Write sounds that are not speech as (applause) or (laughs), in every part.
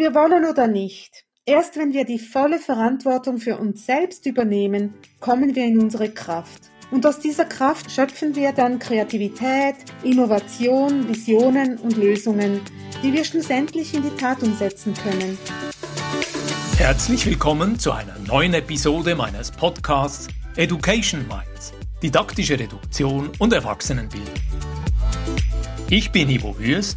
wir wollen oder nicht, erst wenn wir die volle Verantwortung für uns selbst übernehmen, kommen wir in unsere Kraft. Und aus dieser Kraft schöpfen wir dann Kreativität, Innovation, Visionen und Lösungen, die wir schlussendlich in die Tat umsetzen können. Herzlich willkommen zu einer neuen Episode meines Podcasts Education Minds, didaktische Reduktion und Erwachsenenbildung. Ich bin Ivo Würst,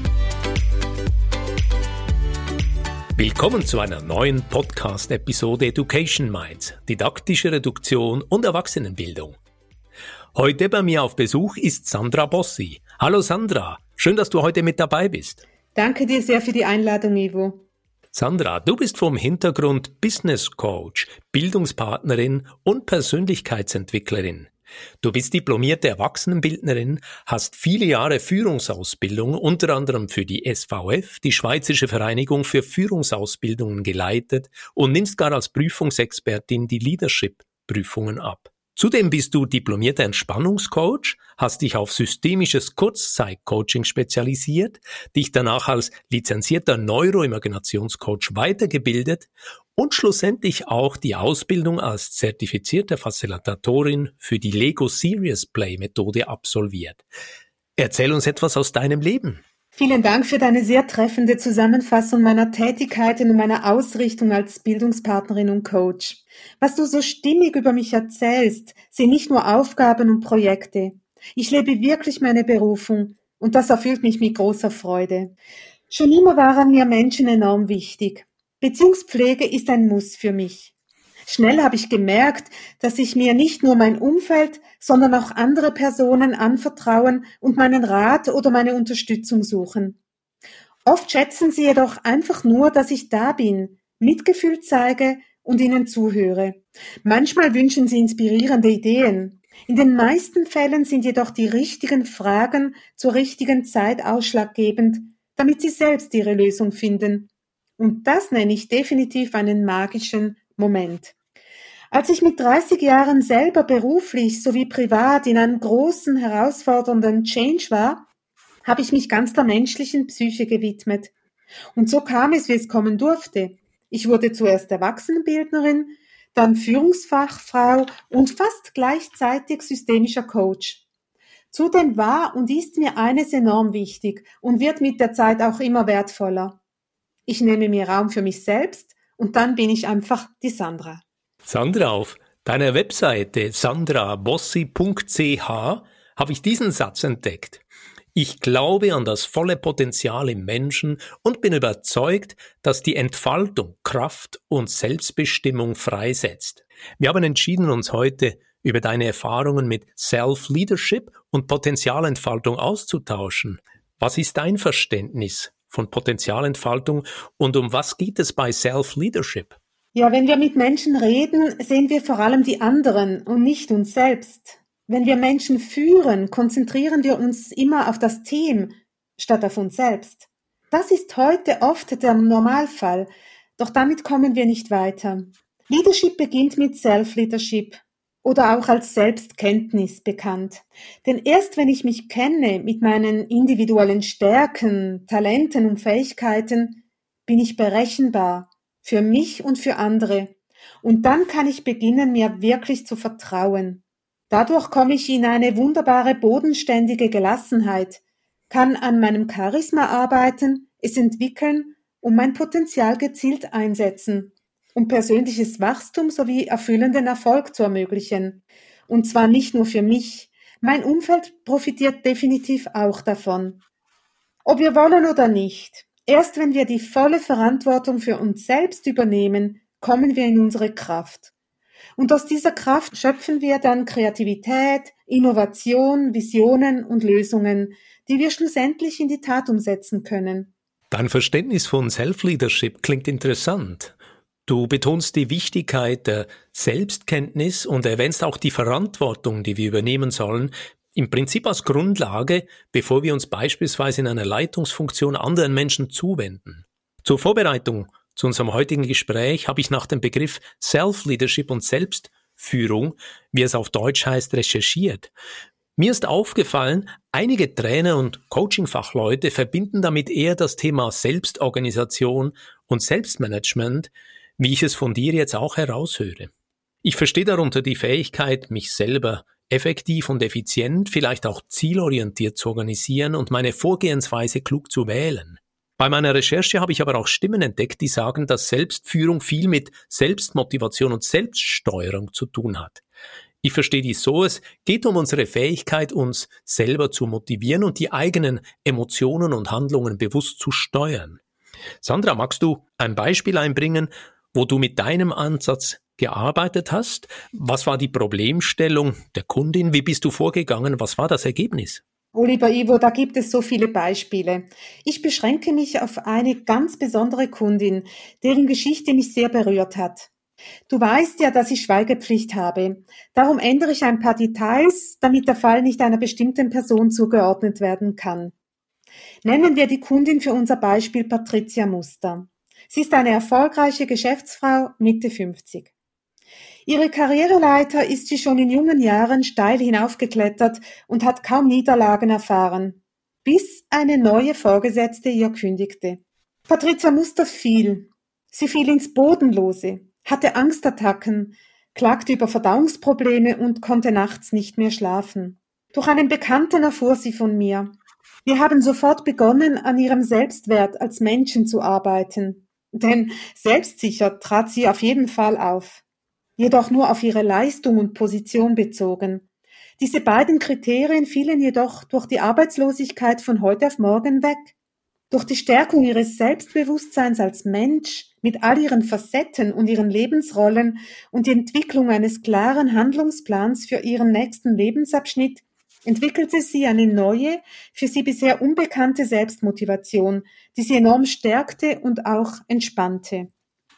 Willkommen zu einer neuen Podcast-Episode Education Minds, didaktische Reduktion und Erwachsenenbildung. Heute bei mir auf Besuch ist Sandra Bossi. Hallo Sandra, schön, dass du heute mit dabei bist. Danke dir sehr für die Einladung, Ivo. Sandra, du bist vom Hintergrund Business Coach, Bildungspartnerin und Persönlichkeitsentwicklerin. Du bist diplomierte Erwachsenenbildnerin, hast viele Jahre Führungsausbildung, unter anderem für die SVF, die Schweizerische Vereinigung für Führungsausbildungen geleitet und nimmst gar als Prüfungsexpertin die Leadership-Prüfungen ab. Zudem bist du diplomierter Entspannungscoach, hast dich auf systemisches Kurzzeitcoaching spezialisiert, dich danach als lizenzierter Neuroimaginationscoach weitergebildet und schlussendlich auch die Ausbildung als zertifizierte Facilitatorin für die Lego Serious Play Methode absolviert. Erzähl uns etwas aus deinem Leben. Vielen Dank für deine sehr treffende Zusammenfassung meiner Tätigkeiten und meiner Ausrichtung als Bildungspartnerin und Coach. Was du so stimmig über mich erzählst, sind nicht nur Aufgaben und Projekte. Ich lebe wirklich meine Berufung und das erfüllt mich mit großer Freude. Schon immer waren mir Menschen enorm wichtig. Beziehungspflege ist ein Muss für mich. Schnell habe ich gemerkt, dass ich mir nicht nur mein Umfeld, sondern auch andere Personen anvertrauen und meinen Rat oder meine Unterstützung suchen. Oft schätzen sie jedoch einfach nur, dass ich da bin, Mitgefühl zeige und ihnen zuhöre. Manchmal wünschen sie inspirierende Ideen. In den meisten Fällen sind jedoch die richtigen Fragen zur richtigen Zeit ausschlaggebend, damit sie selbst ihre Lösung finden und das nenne ich definitiv einen magischen Moment. Als ich mit 30 Jahren selber beruflich sowie privat in einem großen, herausfordernden Change war, habe ich mich ganz der menschlichen Psyche gewidmet. Und so kam es, wie es kommen durfte. Ich wurde zuerst Erwachsenenbildnerin, dann Führungsfachfrau und fast gleichzeitig systemischer Coach. Zudem war und ist mir eines enorm wichtig und wird mit der Zeit auch immer wertvoller. Ich nehme mir Raum für mich selbst und dann bin ich einfach die Sandra. Sandra, auf deiner Webseite sandrabossi.ch habe ich diesen Satz entdeckt. Ich glaube an das volle Potenzial im Menschen und bin überzeugt, dass die Entfaltung Kraft und Selbstbestimmung freisetzt. Wir haben entschieden, uns heute über deine Erfahrungen mit Self-Leadership und Potenzialentfaltung auszutauschen. Was ist dein Verständnis von Potenzialentfaltung und um was geht es bei Self-Leadership? Ja, wenn wir mit Menschen reden, sehen wir vor allem die anderen und nicht uns selbst. Wenn wir Menschen führen, konzentrieren wir uns immer auf das Team statt auf uns selbst. Das ist heute oft der Normalfall, doch damit kommen wir nicht weiter. Leadership beginnt mit Self-Leadership oder auch als Selbstkenntnis bekannt. Denn erst wenn ich mich kenne mit meinen individuellen Stärken, Talenten und Fähigkeiten, bin ich berechenbar für mich und für andere. Und dann kann ich beginnen, mir wirklich zu vertrauen. Dadurch komme ich in eine wunderbare bodenständige Gelassenheit, kann an meinem Charisma arbeiten, es entwickeln und mein Potenzial gezielt einsetzen um persönliches Wachstum sowie erfüllenden Erfolg zu ermöglichen. Und zwar nicht nur für mich. Mein Umfeld profitiert definitiv auch davon. Ob wir wollen oder nicht, erst wenn wir die volle Verantwortung für uns selbst übernehmen, kommen wir in unsere Kraft. Und aus dieser Kraft schöpfen wir dann Kreativität, Innovation, Visionen und Lösungen, die wir schlussendlich in die Tat umsetzen können. Dein Verständnis von Self-Leadership klingt interessant. Du betonst die Wichtigkeit der Selbstkenntnis und erwähnst auch die Verantwortung, die wir übernehmen sollen, im Prinzip als Grundlage, bevor wir uns beispielsweise in einer Leitungsfunktion anderen Menschen zuwenden. Zur Vorbereitung zu unserem heutigen Gespräch habe ich nach dem Begriff Self-Leadership und Selbstführung, wie es auf Deutsch heißt, recherchiert. Mir ist aufgefallen, einige Trainer und Coaching-Fachleute verbinden damit eher das Thema Selbstorganisation und Selbstmanagement, wie ich es von dir jetzt auch heraushöre. Ich verstehe darunter die Fähigkeit, mich selber effektiv und effizient, vielleicht auch zielorientiert zu organisieren und meine Vorgehensweise klug zu wählen. Bei meiner Recherche habe ich aber auch Stimmen entdeckt, die sagen, dass Selbstführung viel mit Selbstmotivation und Selbststeuerung zu tun hat. Ich verstehe dies so, es geht um unsere Fähigkeit, uns selber zu motivieren und die eigenen Emotionen und Handlungen bewusst zu steuern. Sandra, magst du ein Beispiel einbringen, wo du mit deinem Ansatz gearbeitet hast? Was war die Problemstellung der Kundin? Wie bist du vorgegangen? Was war das Ergebnis? Oh, lieber Ivo, da gibt es so viele Beispiele. Ich beschränke mich auf eine ganz besondere Kundin, deren Geschichte mich sehr berührt hat. Du weißt ja, dass ich Schweigepflicht habe. Darum ändere ich ein paar Details, damit der Fall nicht einer bestimmten Person zugeordnet werden kann. Nennen wir die Kundin für unser Beispiel Patricia Muster. Sie ist eine erfolgreiche Geschäftsfrau Mitte 50. Ihre Karriereleiter ist sie schon in jungen Jahren steil hinaufgeklettert und hat kaum Niederlagen erfahren, bis eine neue Vorgesetzte ihr kündigte. Patricia Muster fiel. Sie fiel ins Bodenlose hatte Angstattacken, klagte über Verdauungsprobleme und konnte nachts nicht mehr schlafen. Durch einen Bekannten erfuhr sie von mir. Wir haben sofort begonnen, an ihrem Selbstwert als Menschen zu arbeiten. Denn selbstsicher trat sie auf jeden Fall auf. Jedoch nur auf ihre Leistung und Position bezogen. Diese beiden Kriterien fielen jedoch durch die Arbeitslosigkeit von heute auf morgen weg. Durch die Stärkung ihres Selbstbewusstseins als Mensch mit all ihren Facetten und ihren Lebensrollen und die Entwicklung eines klaren Handlungsplans für ihren nächsten Lebensabschnitt entwickelte sie eine neue, für sie bisher unbekannte Selbstmotivation, die sie enorm stärkte und auch entspannte.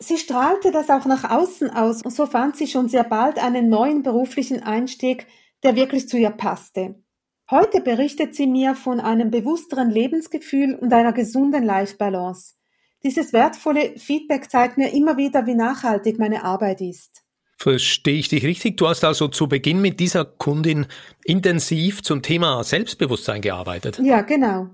Sie strahlte das auch nach außen aus und so fand sie schon sehr bald einen neuen beruflichen Einstieg, der wirklich zu ihr passte. Heute berichtet sie mir von einem bewussteren Lebensgefühl und einer gesunden Life-Balance. Dieses wertvolle Feedback zeigt mir immer wieder, wie nachhaltig meine Arbeit ist. Verstehe ich dich richtig? Du hast also zu Beginn mit dieser Kundin intensiv zum Thema Selbstbewusstsein gearbeitet. Ja, genau.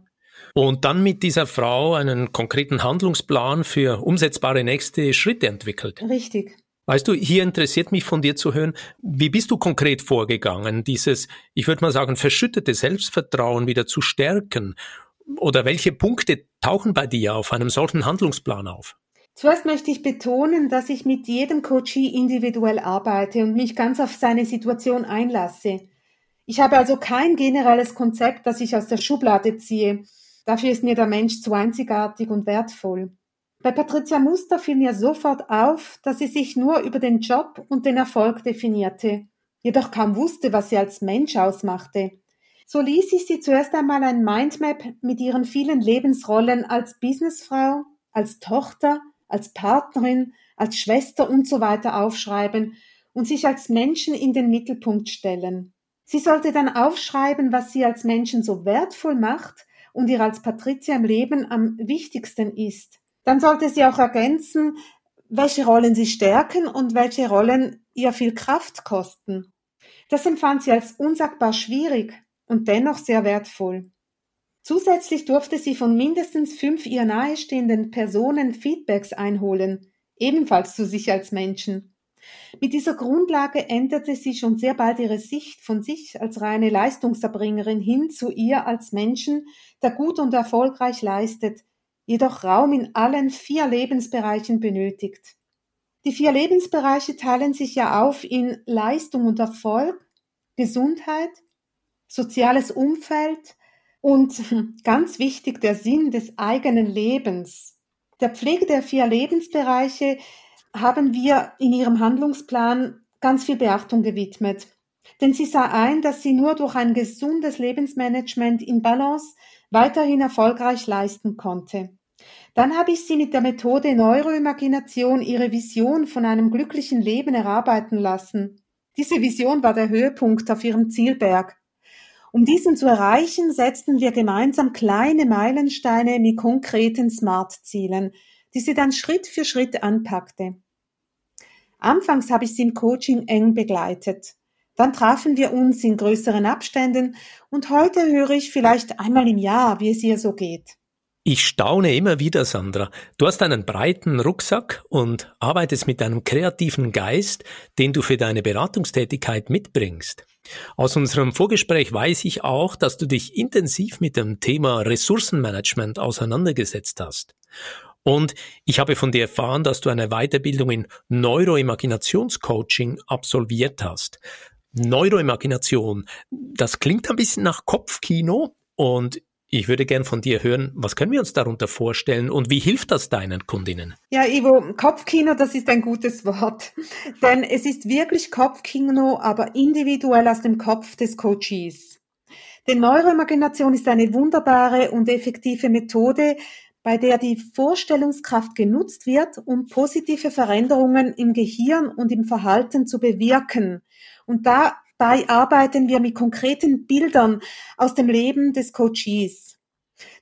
Und dann mit dieser Frau einen konkreten Handlungsplan für umsetzbare nächste Schritte entwickelt. Richtig. Weißt du, hier interessiert mich von dir zu hören, wie bist du konkret vorgegangen, dieses, ich würde mal sagen, verschüttete Selbstvertrauen wieder zu stärken oder welche Punkte tauchen bei dir auf einem solchen Handlungsplan auf? Zuerst möchte ich betonen, dass ich mit jedem Coachee individuell arbeite und mich ganz auf seine Situation einlasse. Ich habe also kein generelles Konzept, das ich aus der Schublade ziehe. Dafür ist mir der Mensch zu einzigartig und wertvoll. Bei Patricia Muster fiel mir sofort auf, dass sie sich nur über den Job und den Erfolg definierte, jedoch kaum wusste, was sie als Mensch ausmachte. So ließ ich sie zuerst einmal ein Mindmap mit ihren vielen Lebensrollen als Businessfrau, als Tochter, als Partnerin, als Schwester und so weiter aufschreiben und sich als Menschen in den Mittelpunkt stellen. Sie sollte dann aufschreiben, was sie als Menschen so wertvoll macht und ihr als Patricia im Leben am wichtigsten ist. Dann sollte sie auch ergänzen, welche Rollen sie stärken und welche Rollen ihr viel Kraft kosten. Das empfand sie als unsagbar schwierig, und dennoch sehr wertvoll. Zusätzlich durfte sie von mindestens fünf ihr nahestehenden Personen Feedbacks einholen, ebenfalls zu sich als Menschen. Mit dieser Grundlage änderte sie schon sehr bald ihre Sicht von sich als reine Leistungserbringerin hin zu ihr als Menschen, der gut und erfolgreich leistet, jedoch Raum in allen vier Lebensbereichen benötigt. Die vier Lebensbereiche teilen sich ja auf in Leistung und Erfolg, Gesundheit, soziales Umfeld und (laughs) ganz wichtig der Sinn des eigenen Lebens. Der Pflege der vier Lebensbereiche haben wir in ihrem Handlungsplan ganz viel Beachtung gewidmet. Denn sie sah ein, dass sie nur durch ein gesundes Lebensmanagement in Balance weiterhin erfolgreich leisten konnte. Dann habe ich sie mit der Methode Neuroimagination ihre Vision von einem glücklichen Leben erarbeiten lassen. Diese Vision war der Höhepunkt auf ihrem Zielberg. Um diesen zu erreichen, setzten wir gemeinsam kleine Meilensteine mit konkreten Smart-Zielen, die sie dann Schritt für Schritt anpackte. Anfangs habe ich sie im Coaching eng begleitet. Dann trafen wir uns in größeren Abständen und heute höre ich vielleicht einmal im Jahr, wie es ihr so geht. Ich staune immer wieder, Sandra. Du hast einen breiten Rucksack und arbeitest mit einem kreativen Geist, den du für deine Beratungstätigkeit mitbringst. Aus unserem Vorgespräch weiß ich auch, dass du dich intensiv mit dem Thema Ressourcenmanagement auseinandergesetzt hast. Und ich habe von dir erfahren, dass du eine Weiterbildung in Neuroimaginationscoaching absolviert hast. Neuroimagination, das klingt ein bisschen nach Kopfkino und ich würde gern von dir hören, was können wir uns darunter vorstellen und wie hilft das deinen Kundinnen? Ja, Ivo, Kopfkino, das ist ein gutes Wort. (laughs) Denn es ist wirklich Kopfkino, aber individuell aus dem Kopf des Coaches. Denn Neuroimagination ist eine wunderbare und effektive Methode, bei der die Vorstellungskraft genutzt wird, um positive Veränderungen im Gehirn und im Verhalten zu bewirken. Und da Dabei arbeiten wir mit konkreten Bildern aus dem Leben des Coaches.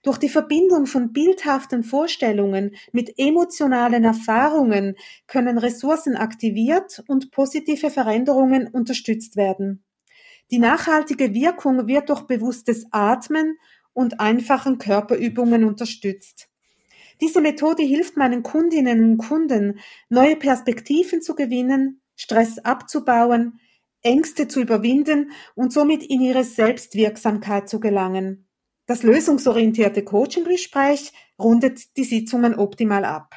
Durch die Verbindung von bildhaften Vorstellungen mit emotionalen Erfahrungen können Ressourcen aktiviert und positive Veränderungen unterstützt werden. Die nachhaltige Wirkung wird durch bewusstes Atmen und einfachen Körperübungen unterstützt. Diese Methode hilft meinen Kundinnen und Kunden, neue Perspektiven zu gewinnen, Stress abzubauen, Ängste zu überwinden und somit in ihre Selbstwirksamkeit zu gelangen. Das lösungsorientierte Coaching-Gespräch rundet die Sitzungen optimal ab.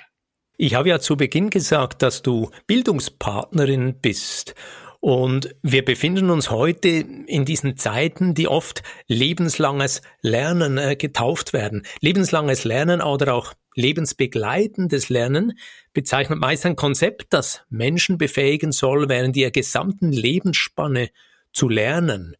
Ich habe ja zu Beginn gesagt, dass du Bildungspartnerin bist. Und wir befinden uns heute in diesen Zeiten, die oft lebenslanges Lernen äh, getauft werden. Lebenslanges Lernen oder auch lebensbegleitendes Lernen bezeichnet meist ein Konzept, das Menschen befähigen soll, während ihrer gesamten Lebensspanne zu lernen.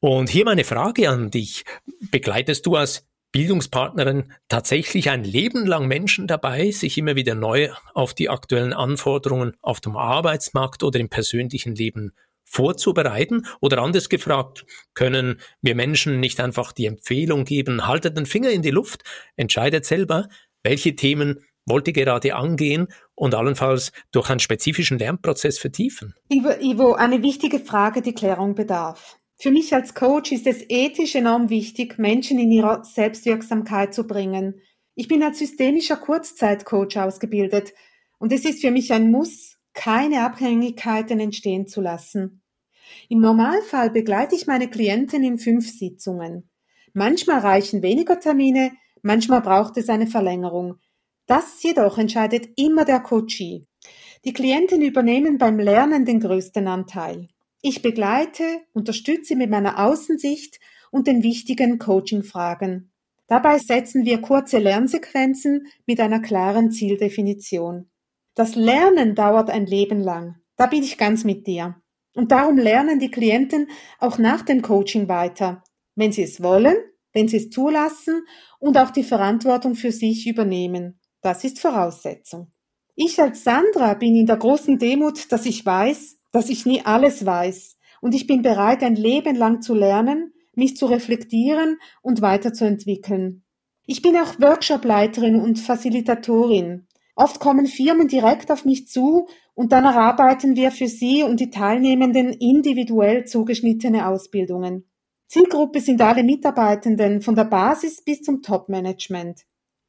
Und hier meine Frage an dich. Begleitest du als Bildungspartnerin tatsächlich ein Leben lang Menschen dabei, sich immer wieder neu auf die aktuellen Anforderungen auf dem Arbeitsmarkt oder im persönlichen Leben vorzubereiten? Oder anders gefragt, können wir Menschen nicht einfach die Empfehlung geben, haltet den Finger in die Luft, entscheidet selber, welche Themen wollt ihr gerade angehen und allenfalls durch einen spezifischen Lernprozess vertiefen? Ivo, eine wichtige Frage, die Klärung bedarf. Für mich als Coach ist es ethisch enorm wichtig, Menschen in ihrer Selbstwirksamkeit zu bringen. Ich bin als systemischer Kurzzeitcoach ausgebildet und es ist für mich ein Muss, keine Abhängigkeiten entstehen zu lassen. Im Normalfall begleite ich meine Klienten in fünf Sitzungen. Manchmal reichen weniger Termine, Manchmal braucht es eine Verlängerung. Das jedoch entscheidet immer der Coachee. Die Klienten übernehmen beim Lernen den größten Anteil. Ich begleite, unterstütze mit meiner Außensicht und den wichtigen Coaching-Fragen. Dabei setzen wir kurze Lernsequenzen mit einer klaren Zieldefinition. Das Lernen dauert ein Leben lang. Da bin ich ganz mit dir. Und darum lernen die Klienten auch nach dem Coaching weiter, wenn sie es wollen wenn sie es zulassen und auch die Verantwortung für sich übernehmen. Das ist Voraussetzung. Ich als Sandra bin in der großen Demut, dass ich weiß, dass ich nie alles weiß und ich bin bereit, ein Leben lang zu lernen, mich zu reflektieren und weiterzuentwickeln. Ich bin auch Workshopleiterin und Facilitatorin. Oft kommen Firmen direkt auf mich zu und dann erarbeiten wir für sie und die Teilnehmenden individuell zugeschnittene Ausbildungen. Zielgruppe sind alle Mitarbeitenden von der Basis bis zum Top-Management.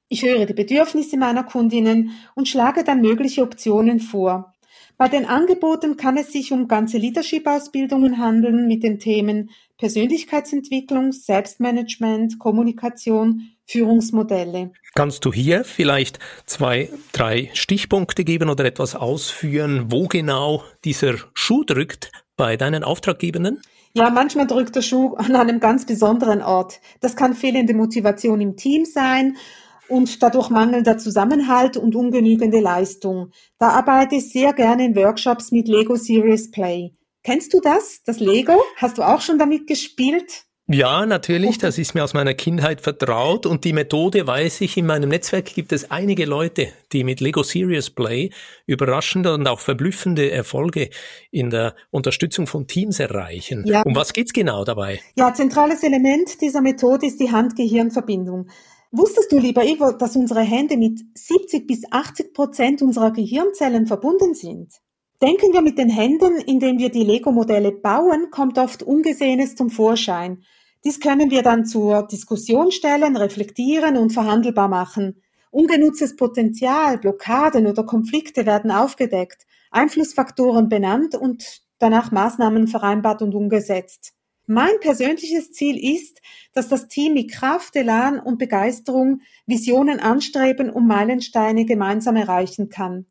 Ich höre die Bedürfnisse meiner Kundinnen und schlage dann mögliche Optionen vor. Bei den Angeboten kann es sich um ganze Leadership-Ausbildungen handeln mit den Themen Persönlichkeitsentwicklung, Selbstmanagement, Kommunikation, Führungsmodelle. Kannst du hier vielleicht zwei, drei Stichpunkte geben oder etwas ausführen, wo genau dieser Schuh drückt bei deinen Auftraggebenden? Ja, manchmal drückt der Schuh an einem ganz besonderen Ort. Das kann fehlende Motivation im Team sein und dadurch mangelnder Zusammenhalt und ungenügende Leistung. Da arbeite ich sehr gerne in Workshops mit Lego Serious Play. Kennst du das, das Lego? Hast du auch schon damit gespielt? Ja, natürlich, das ist mir aus meiner Kindheit vertraut und die Methode weiß ich, in meinem Netzwerk gibt es einige Leute, die mit Lego Serious Play überraschende und auch verblüffende Erfolge in der Unterstützung von Teams erreichen. Ja. Um was geht's genau dabei? Ja, zentrales Element dieser Methode ist die Hand-Gehirn-Verbindung. Wusstest du, lieber Ivo, dass unsere Hände mit 70 bis 80 Prozent unserer Gehirnzellen verbunden sind? Denken wir mit den Händen, indem wir die Lego-Modelle bauen, kommt oft Ungesehenes zum Vorschein. Dies können wir dann zur Diskussion stellen, reflektieren und verhandelbar machen. Ungenutztes Potenzial, Blockaden oder Konflikte werden aufgedeckt, Einflussfaktoren benannt und danach Maßnahmen vereinbart und umgesetzt. Mein persönliches Ziel ist, dass das Team mit Kraft, Elan und Begeisterung Visionen anstreben und Meilensteine gemeinsam erreichen kann.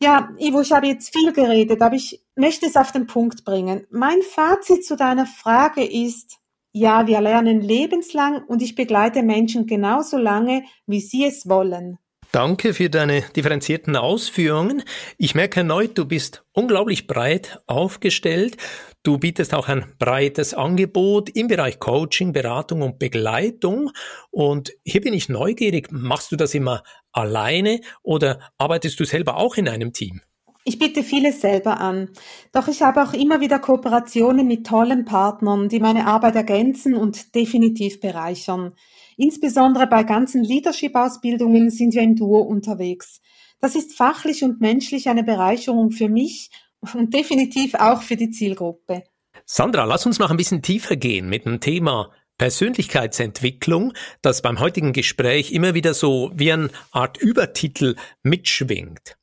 Ja, Ivo, ich habe jetzt viel geredet, aber ich möchte es auf den Punkt bringen. Mein Fazit zu deiner Frage ist, ja, wir lernen lebenslang und ich begleite Menschen genauso lange, wie sie es wollen. Danke für deine differenzierten Ausführungen. Ich merke erneut, du bist unglaublich breit aufgestellt. Du bietest auch ein breites Angebot im Bereich Coaching, Beratung und Begleitung. Und hier bin ich neugierig. Machst du das immer alleine oder arbeitest du selber auch in einem Team? Ich biete vieles selber an. Doch ich habe auch immer wieder Kooperationen mit tollen Partnern, die meine Arbeit ergänzen und definitiv bereichern. Insbesondere bei ganzen Leadership-Ausbildungen sind wir im Duo unterwegs. Das ist fachlich und menschlich eine Bereicherung für mich und definitiv auch für die Zielgruppe. Sandra, lass uns noch ein bisschen tiefer gehen mit dem Thema Persönlichkeitsentwicklung, das beim heutigen Gespräch immer wieder so wie eine Art Übertitel mitschwingt.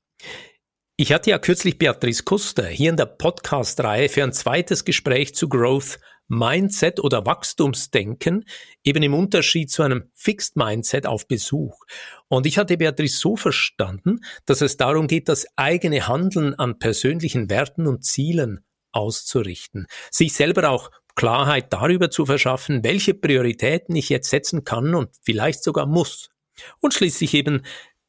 Ich hatte ja kürzlich Beatrice Kuster hier in der Podcast-Reihe für ein zweites Gespräch zu Growth Mindset oder Wachstumsdenken, eben im Unterschied zu einem Fixed Mindset auf Besuch. Und ich hatte Beatrice so verstanden, dass es darum geht, das eigene Handeln an persönlichen Werten und Zielen auszurichten, sich selber auch Klarheit darüber zu verschaffen, welche Prioritäten ich jetzt setzen kann und vielleicht sogar muss. Und schließlich eben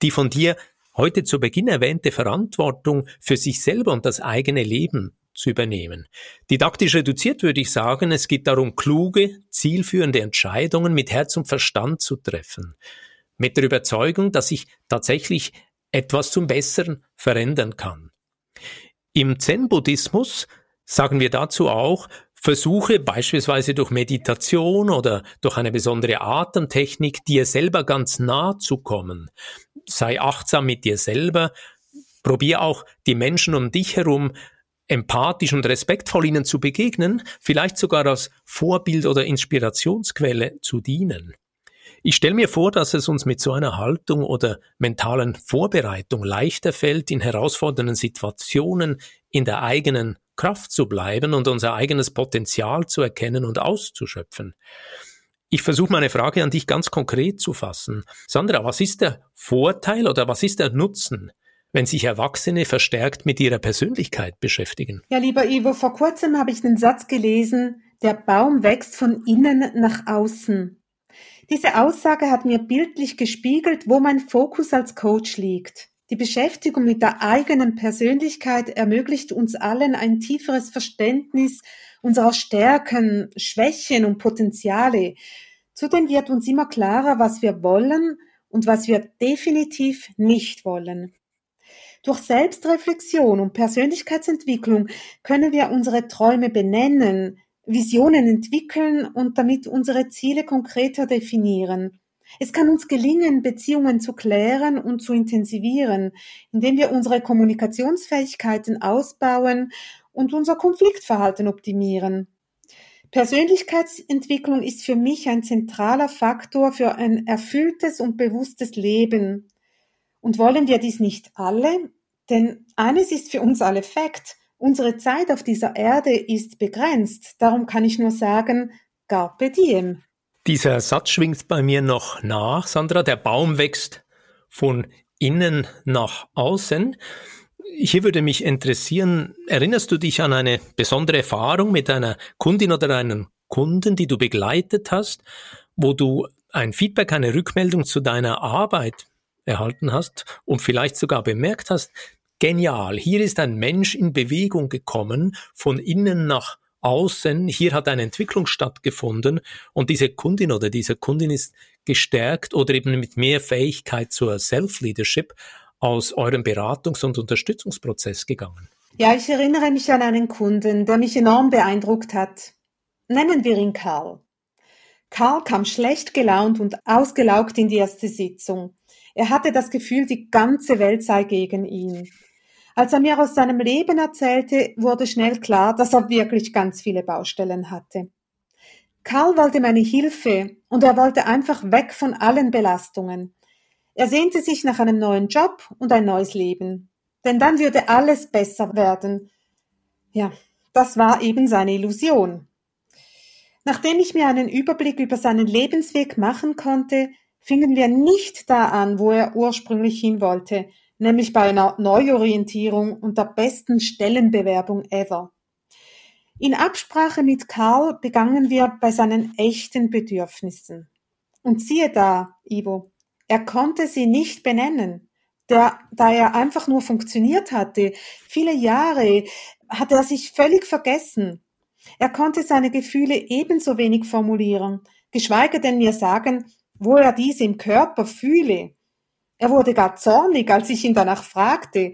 die von dir heute zu Beginn erwähnte Verantwortung für sich selber und das eigene Leben zu übernehmen. Didaktisch reduziert würde ich sagen, es geht darum, kluge, zielführende Entscheidungen mit Herz und Verstand zu treffen. Mit der Überzeugung, dass ich tatsächlich etwas zum Besseren verändern kann. Im Zen-Buddhismus sagen wir dazu auch, Versuche beispielsweise durch Meditation oder durch eine besondere Atemtechnik, dir selber ganz nah zu kommen. Sei achtsam mit dir selber. Probier auch die Menschen um dich herum empathisch und respektvoll ihnen zu begegnen, vielleicht sogar als Vorbild oder Inspirationsquelle zu dienen. Ich stelle mir vor, dass es uns mit so einer Haltung oder mentalen Vorbereitung leichter fällt, in herausfordernden Situationen in der eigenen Kraft zu bleiben und unser eigenes Potenzial zu erkennen und auszuschöpfen. Ich versuche meine Frage an dich ganz konkret zu fassen. Sandra, was ist der Vorteil oder was ist der Nutzen, wenn sich Erwachsene verstärkt mit ihrer Persönlichkeit beschäftigen? Ja, lieber Ivo, vor kurzem habe ich einen Satz gelesen, der Baum wächst von innen nach außen. Diese Aussage hat mir bildlich gespiegelt, wo mein Fokus als Coach liegt. Die Beschäftigung mit der eigenen Persönlichkeit ermöglicht uns allen ein tieferes Verständnis unserer Stärken, Schwächen und Potenziale. Zudem wird uns immer klarer, was wir wollen und was wir definitiv nicht wollen. Durch Selbstreflexion und Persönlichkeitsentwicklung können wir unsere Träume benennen, Visionen entwickeln und damit unsere Ziele konkreter definieren. Es kann uns gelingen, Beziehungen zu klären und zu intensivieren, indem wir unsere Kommunikationsfähigkeiten ausbauen und unser Konfliktverhalten optimieren. Persönlichkeitsentwicklung ist für mich ein zentraler Faktor für ein erfülltes und bewusstes Leben. Und wollen wir dies nicht alle? Denn eines ist für uns alle Fakt. Unsere Zeit auf dieser Erde ist begrenzt. Darum kann ich nur sagen, Carpe diem. Dieser Satz schwingt bei mir noch nach, Sandra. Der Baum wächst von innen nach außen. Hier würde mich interessieren, erinnerst du dich an eine besondere Erfahrung mit einer Kundin oder einem Kunden, die du begleitet hast, wo du ein Feedback, eine Rückmeldung zu deiner Arbeit erhalten hast und vielleicht sogar bemerkt hast, genial, hier ist ein Mensch in Bewegung gekommen, von innen nach außen, hier hat eine Entwicklung stattgefunden und diese Kundin oder diese Kundin ist gestärkt oder eben mit mehr Fähigkeit zur Self-Leadership aus eurem Beratungs- und Unterstützungsprozess gegangen? Ja, ich erinnere mich an einen Kunden, der mich enorm beeindruckt hat. Nennen wir ihn Karl. Karl kam schlecht gelaunt und ausgelaugt in die erste Sitzung. Er hatte das Gefühl, die ganze Welt sei gegen ihn. Als er mir aus seinem Leben erzählte, wurde schnell klar, dass er wirklich ganz viele Baustellen hatte. Karl wollte meine Hilfe und er wollte einfach weg von allen Belastungen. Er sehnte sich nach einem neuen Job und ein neues Leben. Denn dann würde alles besser werden. Ja, das war eben seine Illusion. Nachdem ich mir einen Überblick über seinen Lebensweg machen konnte, fingen wir nicht da an, wo er ursprünglich hin wollte, nämlich bei einer Neuorientierung und der besten Stellenbewerbung ever. In Absprache mit Karl begannen wir bei seinen echten Bedürfnissen. Und siehe da, Ivo, er konnte sie nicht benennen. Der, da er einfach nur funktioniert hatte, viele Jahre, hat er sich völlig vergessen. Er konnte seine Gefühle ebenso wenig formulieren, geschweige denn mir sagen, wo er diese im Körper fühle. Er wurde gar zornig, als ich ihn danach fragte.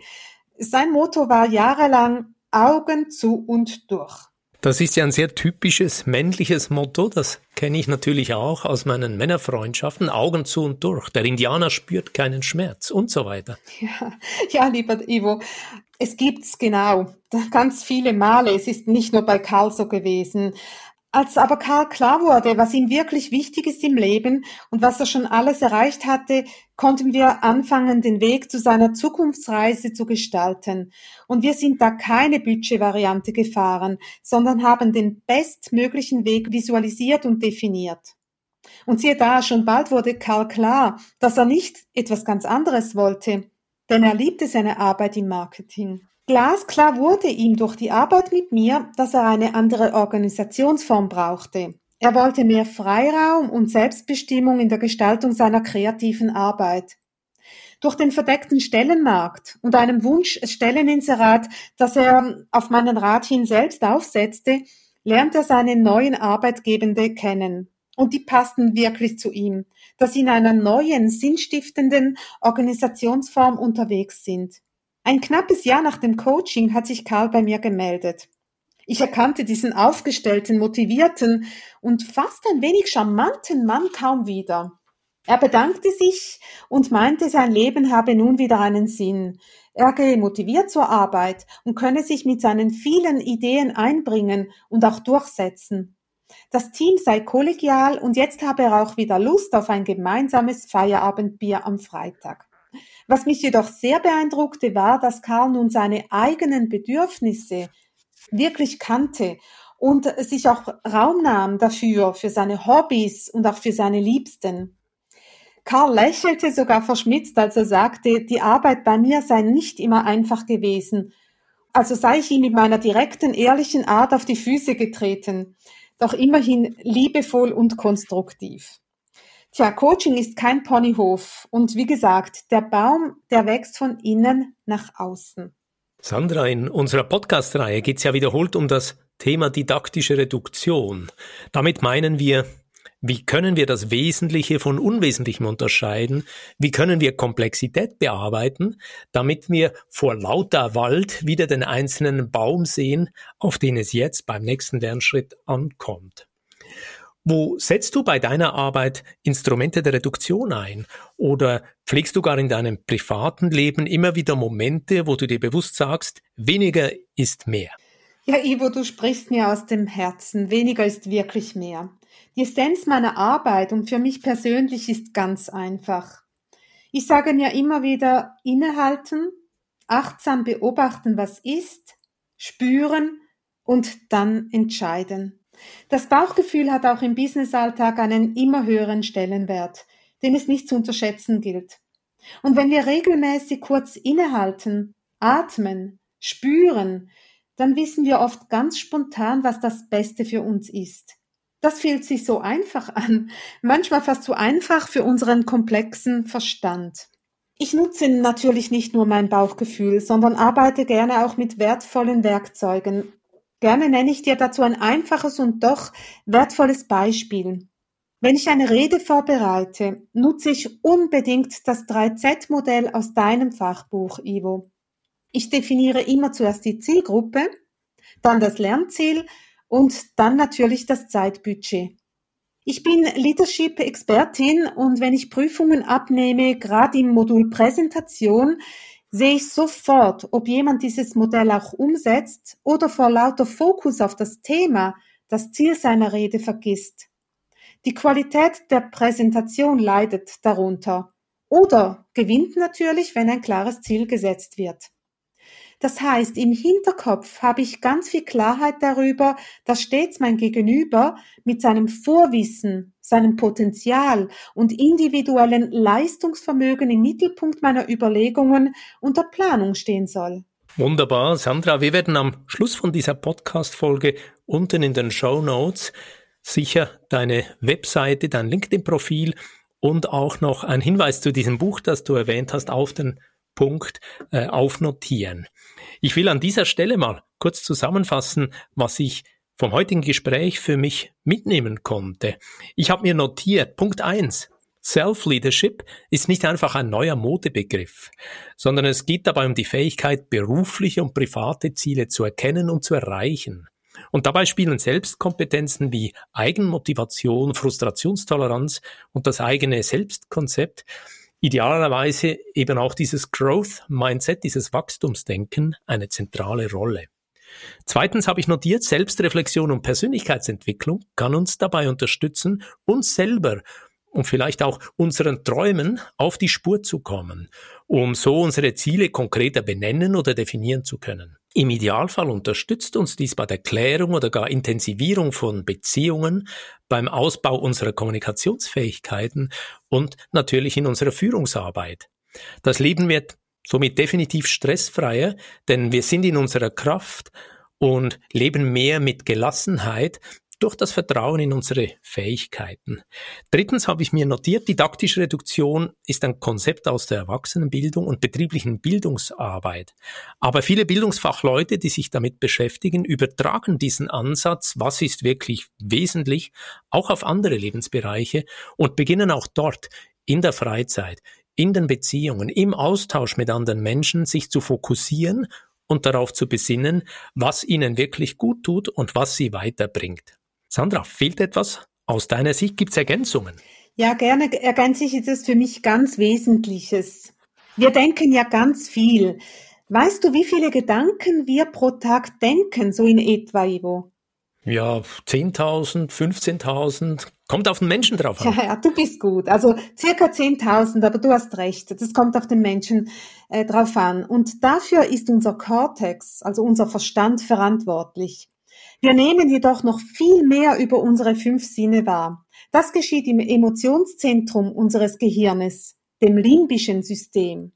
Sein Motto war jahrelang Augen zu und durch. Das ist ja ein sehr typisches männliches Motto, das kenne ich natürlich auch aus meinen Männerfreundschaften, Augen zu und durch. Der Indianer spürt keinen Schmerz und so weiter. Ja, ja lieber Ivo, es gibt's genau, ganz viele Male. Es ist nicht nur bei Karl so gewesen. Als aber Karl klar wurde, was ihm wirklich wichtig ist im Leben und was er schon alles erreicht hatte, konnten wir anfangen, den Weg zu seiner Zukunftsreise zu gestalten. Und wir sind da keine Budgetvariante gefahren, sondern haben den bestmöglichen Weg visualisiert und definiert. Und siehe da, schon bald wurde Karl klar, dass er nicht etwas ganz anderes wollte, denn er liebte seine Arbeit im Marketing. Glasklar wurde ihm durch die Arbeit mit mir, dass er eine andere Organisationsform brauchte. Er wollte mehr Freiraum und Selbstbestimmung in der Gestaltung seiner kreativen Arbeit. Durch den verdeckten Stellenmarkt und einem Wunsch Stelleninserat, das er auf meinen Rat hin selbst aufsetzte, lernt er seine neuen Arbeitgebende kennen. Und die passten wirklich zu ihm, dass sie in einer neuen, sinnstiftenden Organisationsform unterwegs sind. Ein knappes Jahr nach dem Coaching hat sich Karl bei mir gemeldet. Ich erkannte diesen aufgestellten, motivierten und fast ein wenig charmanten Mann kaum wieder. Er bedankte sich und meinte, sein Leben habe nun wieder einen Sinn. Er gehe motiviert zur Arbeit und könne sich mit seinen vielen Ideen einbringen und auch durchsetzen. Das Team sei kollegial und jetzt habe er auch wieder Lust auf ein gemeinsames Feierabendbier am Freitag. Was mich jedoch sehr beeindruckte, war, dass Karl nun seine eigenen Bedürfnisse wirklich kannte und sich auch Raum nahm dafür, für seine Hobbys und auch für seine Liebsten. Karl lächelte sogar verschmitzt, als er sagte, die Arbeit bei mir sei nicht immer einfach gewesen. Also sei ich ihm mit meiner direkten, ehrlichen Art auf die Füße getreten, doch immerhin liebevoll und konstruktiv. Tja, Coaching ist kein Ponyhof und wie gesagt, der Baum, der wächst von innen nach außen. Sandra, in unserer Podcast-Reihe geht es ja wiederholt um das Thema didaktische Reduktion. Damit meinen wir, wie können wir das Wesentliche von Unwesentlichem unterscheiden? Wie können wir Komplexität bearbeiten, damit wir vor lauter Wald wieder den einzelnen Baum sehen, auf den es jetzt beim nächsten Lernschritt ankommt? Wo setzt du bei deiner Arbeit Instrumente der Reduktion ein? Oder pflegst du gar in deinem privaten Leben immer wieder Momente, wo du dir bewusst sagst, weniger ist mehr? Ja, Ivo, du sprichst mir aus dem Herzen. Weniger ist wirklich mehr. Die Essenz meiner Arbeit und für mich persönlich ist ganz einfach. Ich sage mir immer wieder innehalten, achtsam beobachten, was ist, spüren und dann entscheiden. Das Bauchgefühl hat auch im Businessalltag einen immer höheren Stellenwert, den es nicht zu unterschätzen gilt. Und wenn wir regelmäßig kurz innehalten, atmen, spüren, dann wissen wir oft ganz spontan, was das Beste für uns ist. Das fühlt sich so einfach an, manchmal fast zu einfach für unseren komplexen Verstand. Ich nutze natürlich nicht nur mein Bauchgefühl, sondern arbeite gerne auch mit wertvollen Werkzeugen, Gerne nenne ich dir dazu ein einfaches und doch wertvolles Beispiel. Wenn ich eine Rede vorbereite, nutze ich unbedingt das 3Z-Modell aus deinem Fachbuch, Ivo. Ich definiere immer zuerst die Zielgruppe, dann das Lernziel und dann natürlich das Zeitbudget. Ich bin Leadership-Expertin und wenn ich Prüfungen abnehme, gerade im Modul Präsentation, sehe ich sofort, ob jemand dieses Modell auch umsetzt oder vor lauter Fokus auf das Thema das Ziel seiner Rede vergisst. Die Qualität der Präsentation leidet darunter oder gewinnt natürlich, wenn ein klares Ziel gesetzt wird. Das heißt, im Hinterkopf habe ich ganz viel Klarheit darüber, dass stets mein Gegenüber mit seinem Vorwissen, seinem Potenzial und individuellen Leistungsvermögen im Mittelpunkt meiner Überlegungen und der Planung stehen soll. Wunderbar, Sandra. Wir werden am Schluss von dieser Podcast-Folge unten in den Show Notes sicher deine Webseite, dein LinkedIn-Profil und auch noch ein Hinweis zu diesem Buch, das du erwähnt hast, auf den Punkt äh, aufnotieren. Ich will an dieser Stelle mal kurz zusammenfassen, was ich vom heutigen Gespräch für mich mitnehmen konnte. Ich habe mir notiert, Punkt eins: Self-Leadership ist nicht einfach ein neuer Modebegriff, sondern es geht dabei um die Fähigkeit, berufliche und private Ziele zu erkennen und zu erreichen. Und dabei spielen Selbstkompetenzen wie Eigenmotivation, Frustrationstoleranz und das eigene Selbstkonzept idealerweise eben auch dieses Growth Mindset, dieses Wachstumsdenken eine zentrale Rolle. Zweitens habe ich notiert, Selbstreflexion und Persönlichkeitsentwicklung kann uns dabei unterstützen, uns selber und vielleicht auch unseren Träumen auf die Spur zu kommen, um so unsere Ziele konkreter benennen oder definieren zu können. Im Idealfall unterstützt uns dies bei der Klärung oder gar Intensivierung von Beziehungen, beim Ausbau unserer Kommunikationsfähigkeiten und natürlich in unserer Führungsarbeit. Das Leben wird somit definitiv stressfreier, denn wir sind in unserer Kraft und leben mehr mit Gelassenheit, durch das Vertrauen in unsere Fähigkeiten. Drittens habe ich mir notiert, didaktische Reduktion ist ein Konzept aus der Erwachsenenbildung und betrieblichen Bildungsarbeit. Aber viele Bildungsfachleute, die sich damit beschäftigen, übertragen diesen Ansatz, was ist wirklich wesentlich, auch auf andere Lebensbereiche und beginnen auch dort in der Freizeit, in den Beziehungen, im Austausch mit anderen Menschen sich zu fokussieren und darauf zu besinnen, was ihnen wirklich gut tut und was sie weiterbringt. Sandra, fehlt etwas? Aus deiner Sicht gibt es Ergänzungen? Ja, gerne ergänze ich das für mich ganz Wesentliches. Wir denken ja ganz viel. Weißt du, wie viele Gedanken wir pro Tag denken, so in etwa, Ivo? Ja, 10.000, 15.000, kommt auf den Menschen drauf an. Ja, (laughs) ja, du bist gut. Also circa 10.000, aber du hast recht. Das kommt auf den Menschen äh, drauf an. Und dafür ist unser Cortex, also unser Verstand, verantwortlich. Wir nehmen jedoch noch viel mehr über unsere fünf Sinne wahr. Das geschieht im Emotionszentrum unseres Gehirnes, dem limbischen System.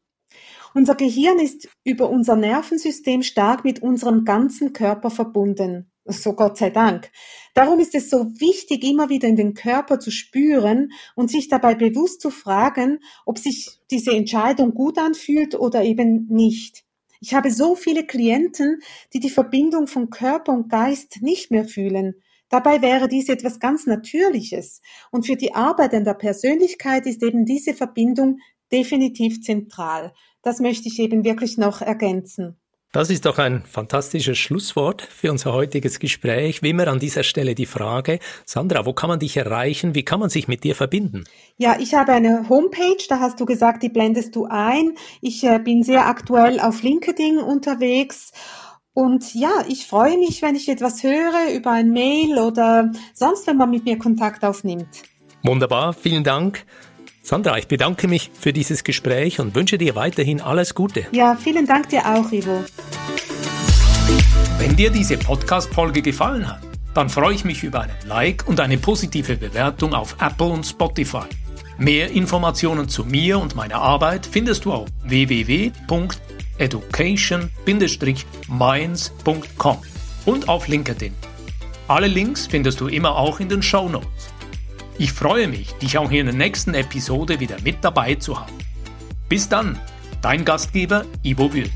Unser Gehirn ist über unser Nervensystem stark mit unserem ganzen Körper verbunden. So Gott sei Dank. Darum ist es so wichtig, immer wieder in den Körper zu spüren und sich dabei bewusst zu fragen, ob sich diese Entscheidung gut anfühlt oder eben nicht. Ich habe so viele Klienten, die die Verbindung von Körper und Geist nicht mehr fühlen. Dabei wäre dies etwas ganz Natürliches. Und für die Arbeit an der Persönlichkeit ist eben diese Verbindung definitiv zentral. Das möchte ich eben wirklich noch ergänzen. Das ist doch ein fantastisches Schlusswort für unser heutiges Gespräch. Wie immer an dieser Stelle die Frage, Sandra, wo kann man dich erreichen? Wie kann man sich mit dir verbinden? Ja, ich habe eine Homepage, da hast du gesagt, die blendest du ein. Ich äh, bin sehr aktuell auf LinkedIn unterwegs. Und ja, ich freue mich, wenn ich etwas höre über ein Mail oder sonst, wenn man mit mir Kontakt aufnimmt. Wunderbar, vielen Dank. Sandra, ich bedanke mich für dieses Gespräch und wünsche dir weiterhin alles Gute. Ja, vielen Dank dir auch, Ivo. Wenn dir diese Podcast-Folge gefallen hat, dann freue ich mich über einen Like und eine positive Bewertung auf Apple und Spotify. Mehr Informationen zu mir und meiner Arbeit findest du auf www.education-minds.com und auf LinkedIn. Alle Links findest du immer auch in den Show Notes. Ich freue mich, dich auch in der nächsten Episode wieder mit dabei zu haben. Bis dann, dein Gastgeber Ivo Würth.